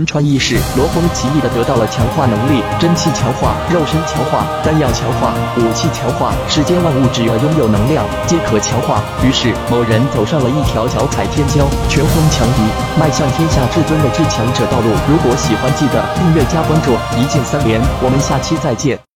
神传意识，罗峰奇异的得到了强化能力，真气强化，肉身强化，丹药强化，武器强化，世间万物只要拥有能量，皆可强化。于是某人走上了一条脚踩天骄，拳轰强敌，迈向天下至尊的至强者道路。如果喜欢记得订阅加关注，一键三连，我们下期再见。